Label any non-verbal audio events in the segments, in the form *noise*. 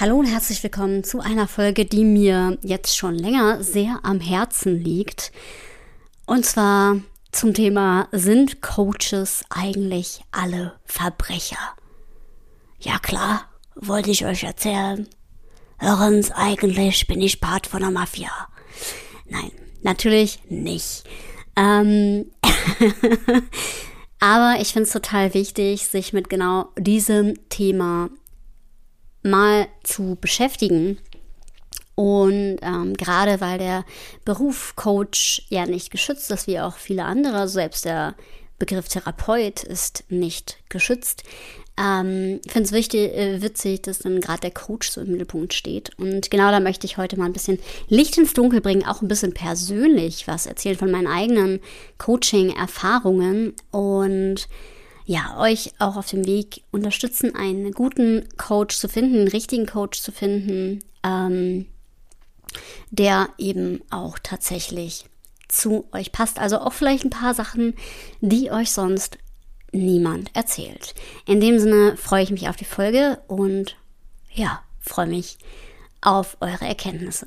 Hallo und herzlich willkommen zu einer Folge, die mir jetzt schon länger sehr am Herzen liegt. Und zwar zum Thema, sind Coaches eigentlich alle Verbrecher? Ja klar, wollte ich euch erzählen. Hören's, eigentlich bin ich Part von der Mafia. Nein, natürlich nicht. Ähm *laughs* Aber ich finde es total wichtig, sich mit genau diesem Thema mal zu beschäftigen. Und ähm, gerade weil der Beruf Coach ja nicht geschützt ist, wie auch viele andere, selbst der Begriff Therapeut ist nicht geschützt. Ähm, finde es äh, witzig, dass dann gerade der Coach so im Mittelpunkt steht. Und genau da möchte ich heute mal ein bisschen Licht ins Dunkel bringen, auch ein bisschen persönlich was erzählen von meinen eigenen Coaching-Erfahrungen und ja, euch auch auf dem Weg unterstützen, einen guten Coach zu finden, einen richtigen Coach zu finden, ähm, der eben auch tatsächlich zu euch passt. Also auch vielleicht ein paar Sachen, die euch sonst niemand erzählt. In dem Sinne freue ich mich auf die Folge und ja, freue mich auf eure Erkenntnisse.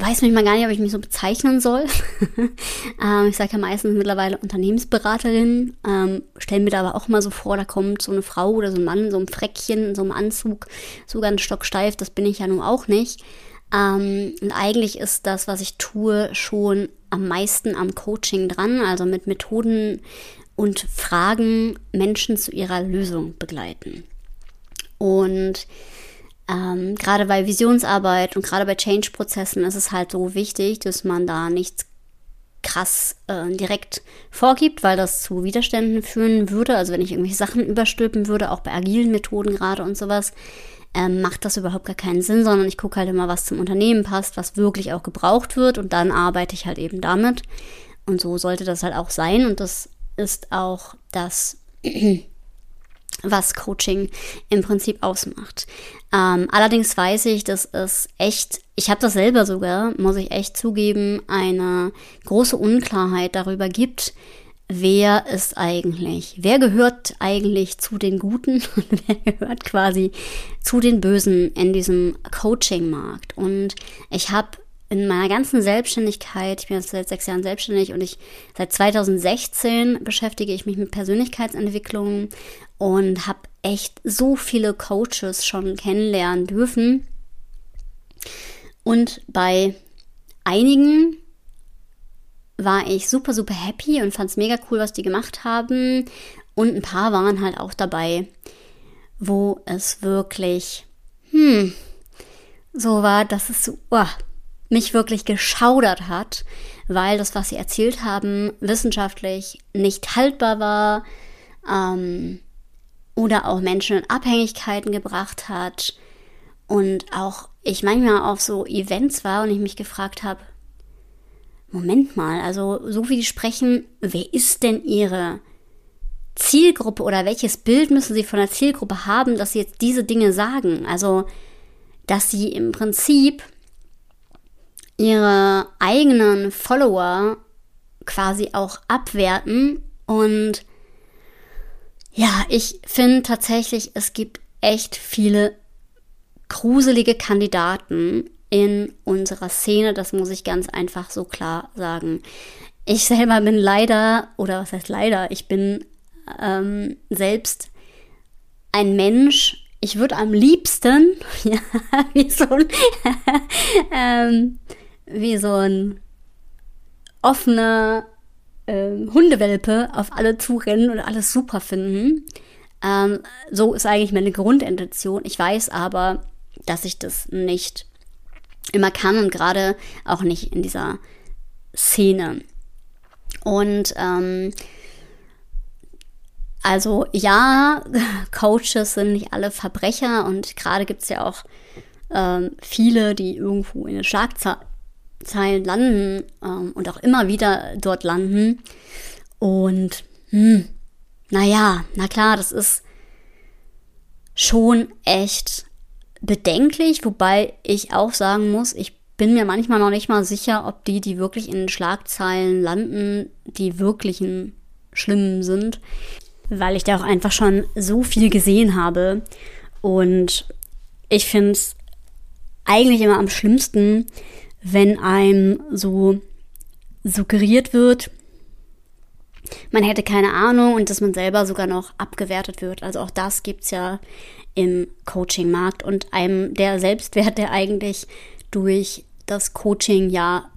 weiß mich mal gar nicht, ob ich mich so bezeichnen soll. *laughs* ähm, ich sage ja meistens mittlerweile Unternehmensberaterin, ähm, stelle mir da aber auch mal so vor, da kommt so eine Frau oder so ein Mann so einem Freckchen, in so einem Anzug, so ganz stocksteif, das bin ich ja nun auch nicht. Ähm, und eigentlich ist das, was ich tue, schon am meisten am Coaching dran, also mit Methoden und Fragen Menschen zu ihrer Lösung begleiten. Und ähm, gerade bei Visionsarbeit und gerade bei Change-Prozessen ist es halt so wichtig, dass man da nichts krass äh, direkt vorgibt, weil das zu Widerständen führen würde. Also wenn ich irgendwelche Sachen überstülpen würde, auch bei agilen Methoden gerade und sowas, ähm, macht das überhaupt gar keinen Sinn, sondern ich gucke halt immer, was zum Unternehmen passt, was wirklich auch gebraucht wird und dann arbeite ich halt eben damit. Und so sollte das halt auch sein und das ist auch das was Coaching im Prinzip ausmacht. Ähm, allerdings weiß ich, dass es echt, ich habe das selber sogar, muss ich echt zugeben, eine große Unklarheit darüber gibt, wer ist eigentlich, wer gehört eigentlich zu den Guten *laughs* und wer gehört quasi zu den Bösen in diesem Coaching-Markt. Und ich habe in meiner ganzen Selbstständigkeit, ich bin jetzt seit sechs Jahren selbstständig und ich seit 2016 beschäftige ich mich mit Persönlichkeitsentwicklung und habe echt so viele Coaches schon kennenlernen dürfen. Und bei einigen war ich super, super happy und fand es mega cool, was die gemacht haben. Und ein paar waren halt auch dabei, wo es wirklich, hm, so war, dass es oh, mich wirklich geschaudert hat, weil das, was sie erzählt haben, wissenschaftlich nicht haltbar war ähm, oder auch Menschen in Abhängigkeiten gebracht hat und auch ich manchmal auf so Events war und ich mich gefragt habe, Moment mal, also so wie die sprechen, wer ist denn ihre Zielgruppe oder welches Bild müssen sie von der Zielgruppe haben, dass sie jetzt diese Dinge sagen? Also, dass sie im Prinzip ihre eigenen Follower quasi auch abwerten. Und ja, ich finde tatsächlich, es gibt echt viele gruselige Kandidaten in unserer Szene. Das muss ich ganz einfach so klar sagen. Ich selber bin leider, oder was heißt leider, ich bin ähm, selbst ein Mensch, ich würde am liebsten, *laughs* ja, wie so ein, *laughs* ähm, wie so ein offener ähm, Hundewelpe auf alle zurennen und alles super finden. Ähm, so ist eigentlich meine Grundintention. Ich weiß aber, dass ich das nicht immer kann und gerade auch nicht in dieser Szene. Und ähm, Also ja, *laughs* Coaches sind nicht alle Verbrecher und gerade gibt es ja auch ähm, viele, die irgendwo in den Schlagzeilen landen ähm, und auch immer wieder dort landen. Und hm, naja, na klar, das ist schon echt bedenklich, wobei ich auch sagen muss, ich bin mir manchmal noch nicht mal sicher, ob die, die wirklich in Schlagzeilen landen, die wirklichen schlimmen sind, weil ich da auch einfach schon so viel gesehen habe. Und ich finde es eigentlich immer am schlimmsten, wenn einem so suggeriert wird, man hätte keine Ahnung und dass man selber sogar noch abgewertet wird. Also auch das gibt es ja im Coaching-Markt und einem der Selbstwert, der eigentlich durch das Coaching ja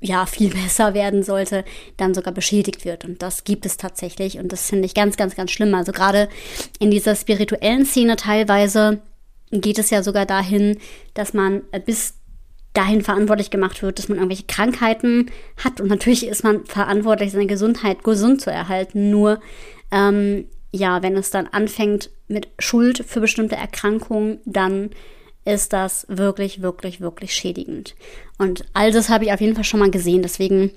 ja viel *laughs* besser werden sollte, dann sogar beschädigt wird. Und das gibt es tatsächlich. Und das finde ich ganz, ganz, ganz schlimm. Also gerade in dieser spirituellen Szene teilweise geht es ja sogar dahin, dass man bis dahin verantwortlich gemacht wird, dass man irgendwelche Krankheiten hat. Und natürlich ist man verantwortlich, seine Gesundheit gesund zu erhalten. Nur, ähm, ja, wenn es dann anfängt mit Schuld für bestimmte Erkrankungen, dann ist das wirklich, wirklich, wirklich schädigend. Und all das habe ich auf jeden Fall schon mal gesehen. Deswegen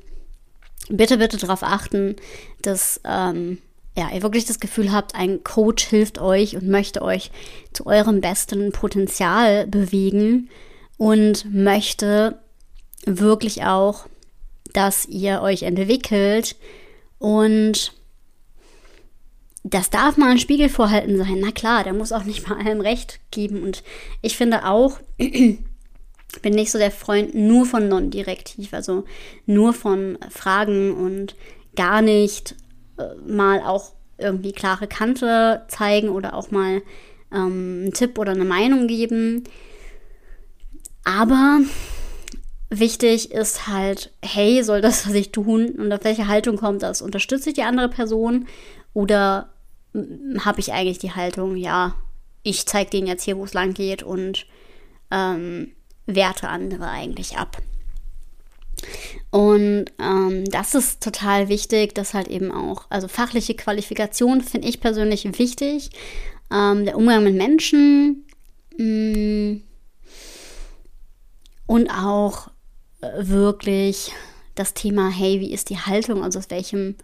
bitte, bitte darauf achten, dass ähm, ja, ihr wirklich das Gefühl habt, ein Coach hilft euch und möchte euch zu eurem besten Potenzial bewegen und möchte wirklich auch, dass ihr euch entwickelt und das darf mal ein Spiegel vorhalten sein. Na klar, der muss auch nicht mal allem recht geben. Und ich finde auch, *clears throat* bin nicht so der Freund nur von non-direktiv, also nur von Fragen und gar nicht äh, mal auch irgendwie klare Kante zeigen oder auch mal ähm, einen Tipp oder eine Meinung geben. Aber wichtig ist halt, hey, soll das, was ich tun und auf welche Haltung kommt das? Unterstütze ich die andere Person oder habe ich eigentlich die Haltung, ja, ich zeige denen jetzt hier, wo es lang geht und ähm, werte andere eigentlich ab. Und ähm, das ist total wichtig, dass halt eben auch, also fachliche Qualifikation finde ich persönlich wichtig. Ähm, der Umgang mit Menschen mh, mm, und auch äh, wirklich das Thema, hey, wie ist die Haltung, also aus welchem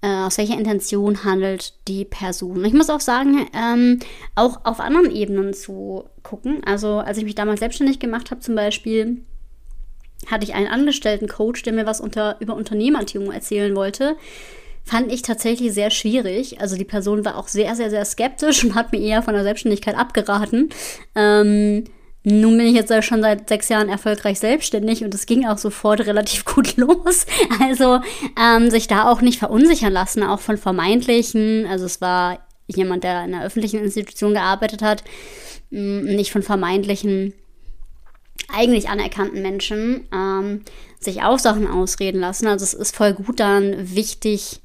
äh, aus welcher Intention handelt die Person. Ich muss auch sagen, ähm, auch auf anderen Ebenen zu gucken. Also als ich mich damals selbstständig gemacht habe zum Beispiel, hatte ich einen angestellten Coach, der mir was unter, über Unternehmertum erzählen wollte. Fand ich tatsächlich sehr schwierig. Also die Person war auch sehr, sehr, sehr skeptisch und hat mir eher von der Selbstständigkeit abgeraten. Ähm, nun bin ich jetzt schon seit sechs Jahren erfolgreich selbstständig und es ging auch sofort *laughs* relativ gut los. Also ähm, sich da auch nicht verunsichern lassen, auch von vermeintlichen, also es war jemand, der in einer öffentlichen Institution gearbeitet hat, nicht von vermeintlichen eigentlich anerkannten Menschen ähm, sich auch Sachen ausreden lassen. Also es ist voll gut dann wichtig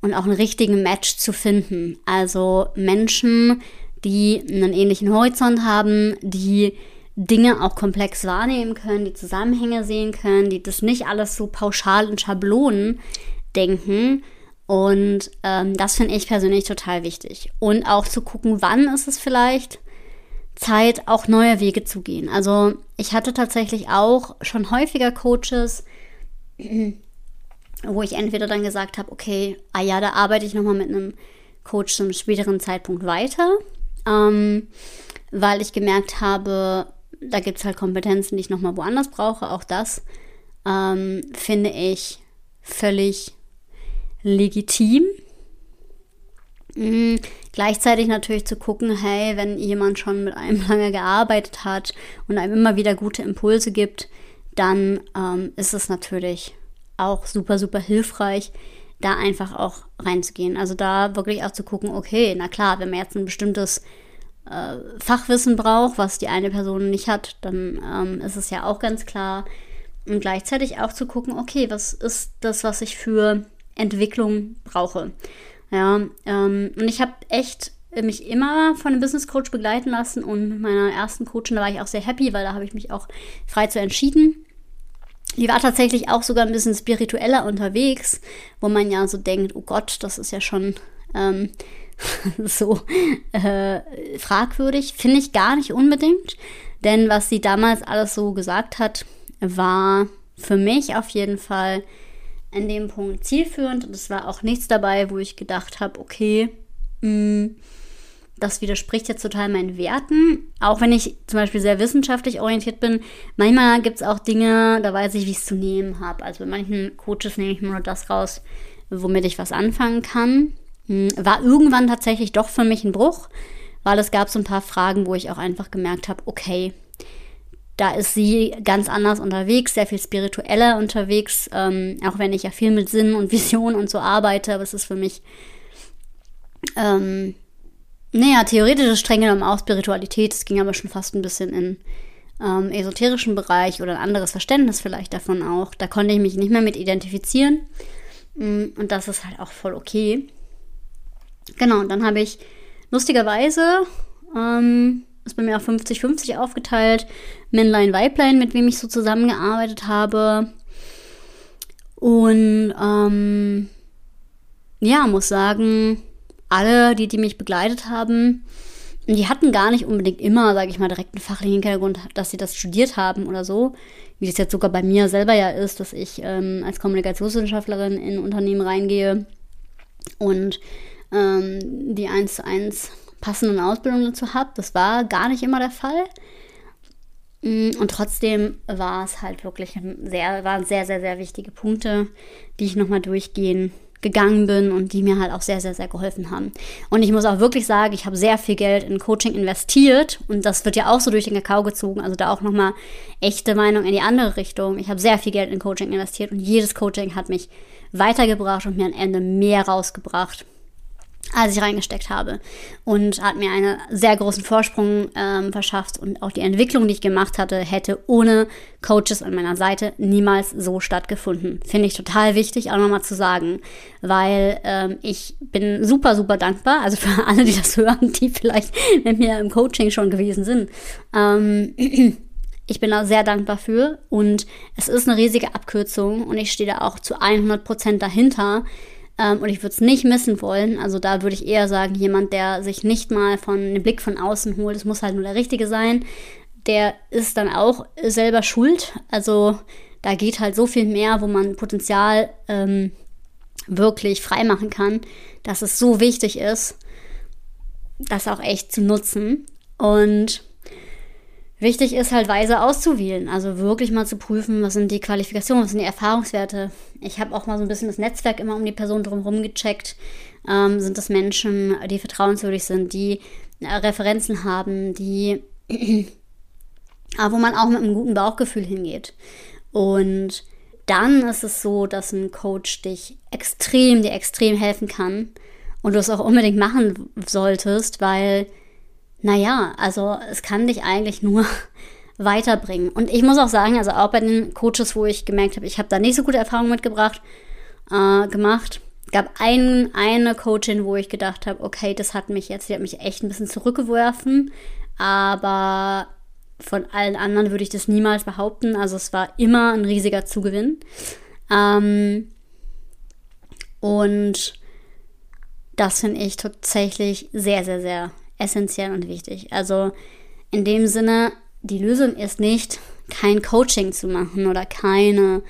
und auch einen richtigen Match zu finden. Also Menschen, die einen ähnlichen Horizont haben, die Dinge auch komplex wahrnehmen können, die Zusammenhänge sehen können, die das nicht alles so pauschal in Schablonen denken. Und ähm, das finde ich persönlich total wichtig. Und auch zu gucken, wann ist es vielleicht Zeit, auch neue Wege zu gehen. Also ich hatte tatsächlich auch schon häufiger Coaches, wo ich entweder dann gesagt habe, okay, ah ja, da arbeite ich nochmal mit einem Coach zu einem späteren Zeitpunkt weiter ähm, weil ich gemerkt habe, da gibt es halt Kompetenzen, die ich nochmal woanders brauche. Auch das ähm, finde ich völlig legitim. Mhm. Gleichzeitig natürlich zu gucken, hey, wenn jemand schon mit einem *laughs* lange gearbeitet hat und einem immer wieder gute Impulse gibt, dann ähm, ist es natürlich auch super, super hilfreich, da einfach auch reinzugehen. Also da wirklich auch zu gucken, okay, na klar, wenn man jetzt ein bestimmtes äh, Fachwissen braucht, was die eine Person nicht hat, dann ähm, ist es ja auch ganz klar. Und gleichzeitig auch zu gucken, okay, was ist das, was ich für Entwicklung brauche. Ja, ähm, und ich habe echt mich immer von einem Business Coach begleiten lassen und mit meiner ersten Coachin, da war ich auch sehr happy, weil da habe ich mich auch frei zu entschieden. Die war tatsächlich auch sogar ein bisschen spiritueller unterwegs, wo man ja so denkt, oh Gott, das ist ja schon ähm, *laughs* so äh, fragwürdig. Finde ich gar nicht unbedingt. Denn was sie damals alles so gesagt hat, war für mich auf jeden Fall in dem Punkt zielführend. Und es war auch nichts dabei, wo ich gedacht habe, okay, mh, mm, das widerspricht jetzt total meinen Werten. Auch wenn ich zum Beispiel sehr wissenschaftlich orientiert bin, manchmal gibt es auch Dinge, da weiß ich, wie ich es zu nehmen habe. Also bei manchen Coaches nehme ich nur das raus, womit ich was anfangen kann. Hm, war irgendwann tatsächlich doch für mich ein Bruch, weil es gab so ein paar Fragen, wo ich auch einfach gemerkt habe, okay, da ist sie ganz anders unterwegs, sehr viel spiritueller unterwegs, ähm, auch wenn ich ja viel mit Sinn und Vision und so arbeite, aber es ist für mich ähm, naja, theoretische streng genommen auch Spiritualität. Es ging aber schon fast ein bisschen in ähm, esoterischen Bereich oder ein anderes Verständnis vielleicht davon auch. Da konnte ich mich nicht mehr mit identifizieren. Mm, und das ist halt auch voll okay. Genau, und dann habe ich lustigerweise, ähm, ist bei mir auch 50-50 aufgeteilt, Männlein, Weiblein, mit wem ich so zusammengearbeitet habe. Und ähm, ja, muss sagen, alle, die, die mich begleitet haben, die hatten gar nicht unbedingt immer, sage ich mal, direkt einen fachlichen Hintergrund, dass sie das studiert haben oder so. Wie das jetzt sogar bei mir selber ja ist, dass ich ähm, als Kommunikationswissenschaftlerin in Unternehmen reingehe und ähm, die eins zu eins passenden Ausbildung dazu habe. Das war gar nicht immer der Fall. Mm, und trotzdem war es halt wirklich ein sehr, waren sehr, sehr, sehr wichtige Punkte, die ich nochmal durchgehen gegangen bin und die mir halt auch sehr, sehr, sehr geholfen haben. Und ich muss auch wirklich sagen, ich habe sehr viel Geld in Coaching investiert und das wird ja auch so durch den Kakao gezogen. Also da auch nochmal echte Meinung in die andere Richtung. Ich habe sehr viel Geld in Coaching investiert und jedes Coaching hat mich weitergebracht und mir am Ende mehr rausgebracht als ich reingesteckt habe. Und hat mir einen sehr großen Vorsprung ähm, verschafft. Und auch die Entwicklung, die ich gemacht hatte, hätte ohne Coaches an meiner Seite niemals so stattgefunden. Finde ich total wichtig, auch nochmal zu sagen. Weil ähm, ich bin super, super dankbar. Also für *laughs* alle, die das hören, die vielleicht mit mir im Coaching schon gewesen sind. Ähm, *clears throat* ich bin da sehr dankbar für. Und es ist eine riesige Abkürzung. Und ich stehe da auch zu 100 Prozent dahinter ähm, und ich würde es nicht missen wollen. Also da würde ich eher sagen, jemand, der sich nicht mal von einem Blick von außen holt, es muss halt nur der Richtige sein, der ist dann auch selber schuld. Also da geht halt so viel mehr, wo man Potenzial ähm, wirklich freimachen kann, dass es so wichtig ist, das auch echt zu nutzen. Und Wichtig ist halt weise auszuwählen, also wirklich mal zu prüfen, was sind die Qualifikationen, was sind die Erfahrungswerte. Ich habe auch mal so ein bisschen das Netzwerk immer um die Person drumherum gecheckt. Ähm, sind das Menschen, die vertrauenswürdig sind, die äh, Referenzen haben, die, *clears throat* äh, wo man auch mit einem guten Bauchgefühl hingeht. Und dann ist es so, dass ein Coach dich extrem, dir extrem helfen kann und du es auch unbedingt machen solltest, weil naja, also es kann dich eigentlich nur *laughs* weiterbringen. Und ich muss auch sagen, also auch bei den Coaches, wo ich gemerkt habe, ich habe da nicht so gute Erfahrungen mitgebracht, äh, gemacht, gab ein, eine Coachin, wo ich gedacht habe, okay, das hat mich jetzt, die hat mich echt ein bisschen zurückgeworfen, aber von allen anderen würde ich das niemals behaupten. Also es war immer ein riesiger Zugewinn. Ähm, und das finde ich tatsächlich sehr, sehr, sehr essentiell und wichtig. Also in dem Sinne, die Lösung ist nicht, kein Coaching zu machen oder keine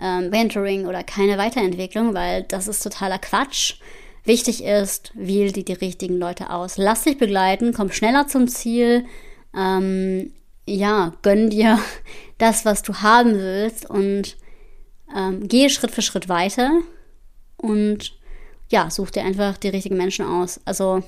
ähm, Mentoring oder keine Weiterentwicklung, weil das ist totaler Quatsch. Wichtig ist, wähl dir die richtigen Leute aus. Lass dich begleiten, komm schneller zum Ziel. Ähm, ja, gönn dir *laughs* das, was du haben willst und ähm, gehe Schritt für Schritt weiter und ja, such dir einfach die richtigen Menschen aus. Also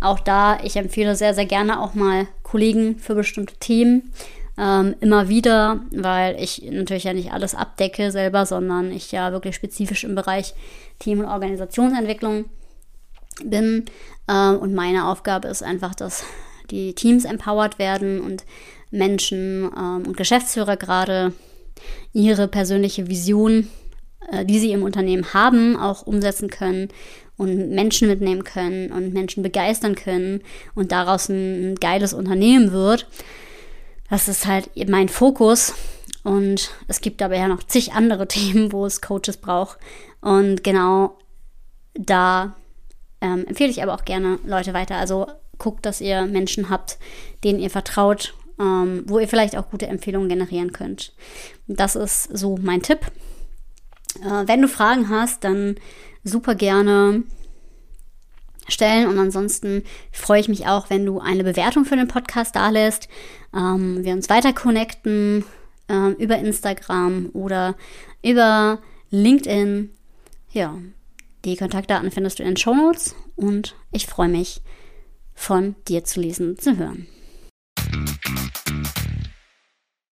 auch da, ich empfehle sehr, sehr gerne auch mal Kollegen für bestimmte Themen. Ähm, immer wieder, weil ich natürlich ja nicht alles abdecke selber, sondern ich ja wirklich spezifisch im Bereich Team- und Organisationsentwicklung bin. Ähm, und meine Aufgabe ist einfach, dass die Teams empowered werden und Menschen ähm, und Geschäftsführer gerade ihre persönliche Vision die sie im Unternehmen haben, auch umsetzen können und Menschen mitnehmen können und Menschen begeistern können und daraus ein geiles Unternehmen wird. Das ist halt mein Fokus. Und es gibt aber ja noch zig andere *laughs* Themen, wo es Coaches braucht. Und genau da ähm, empfehle ich aber auch gerne Leute weiter. Also guckt, dass ihr Menschen habt, denen ihr vertraut, ähm, wo ihr vielleicht auch gute Empfehlungen generieren könnt. Das ist so mein Tipp. Äh, wenn du Fragen hast, dann super gerne stellen. Und ansonsten freue ich mich auch, wenn du eine Bewertung für den Podcast da lässt. Ähm, wir uns weiter connecten äh, über Instagram oder über LinkedIn. Ja, die Kontaktdaten findest du in den Show Notes und ich freue mich, von dir zu lesen, zu hören.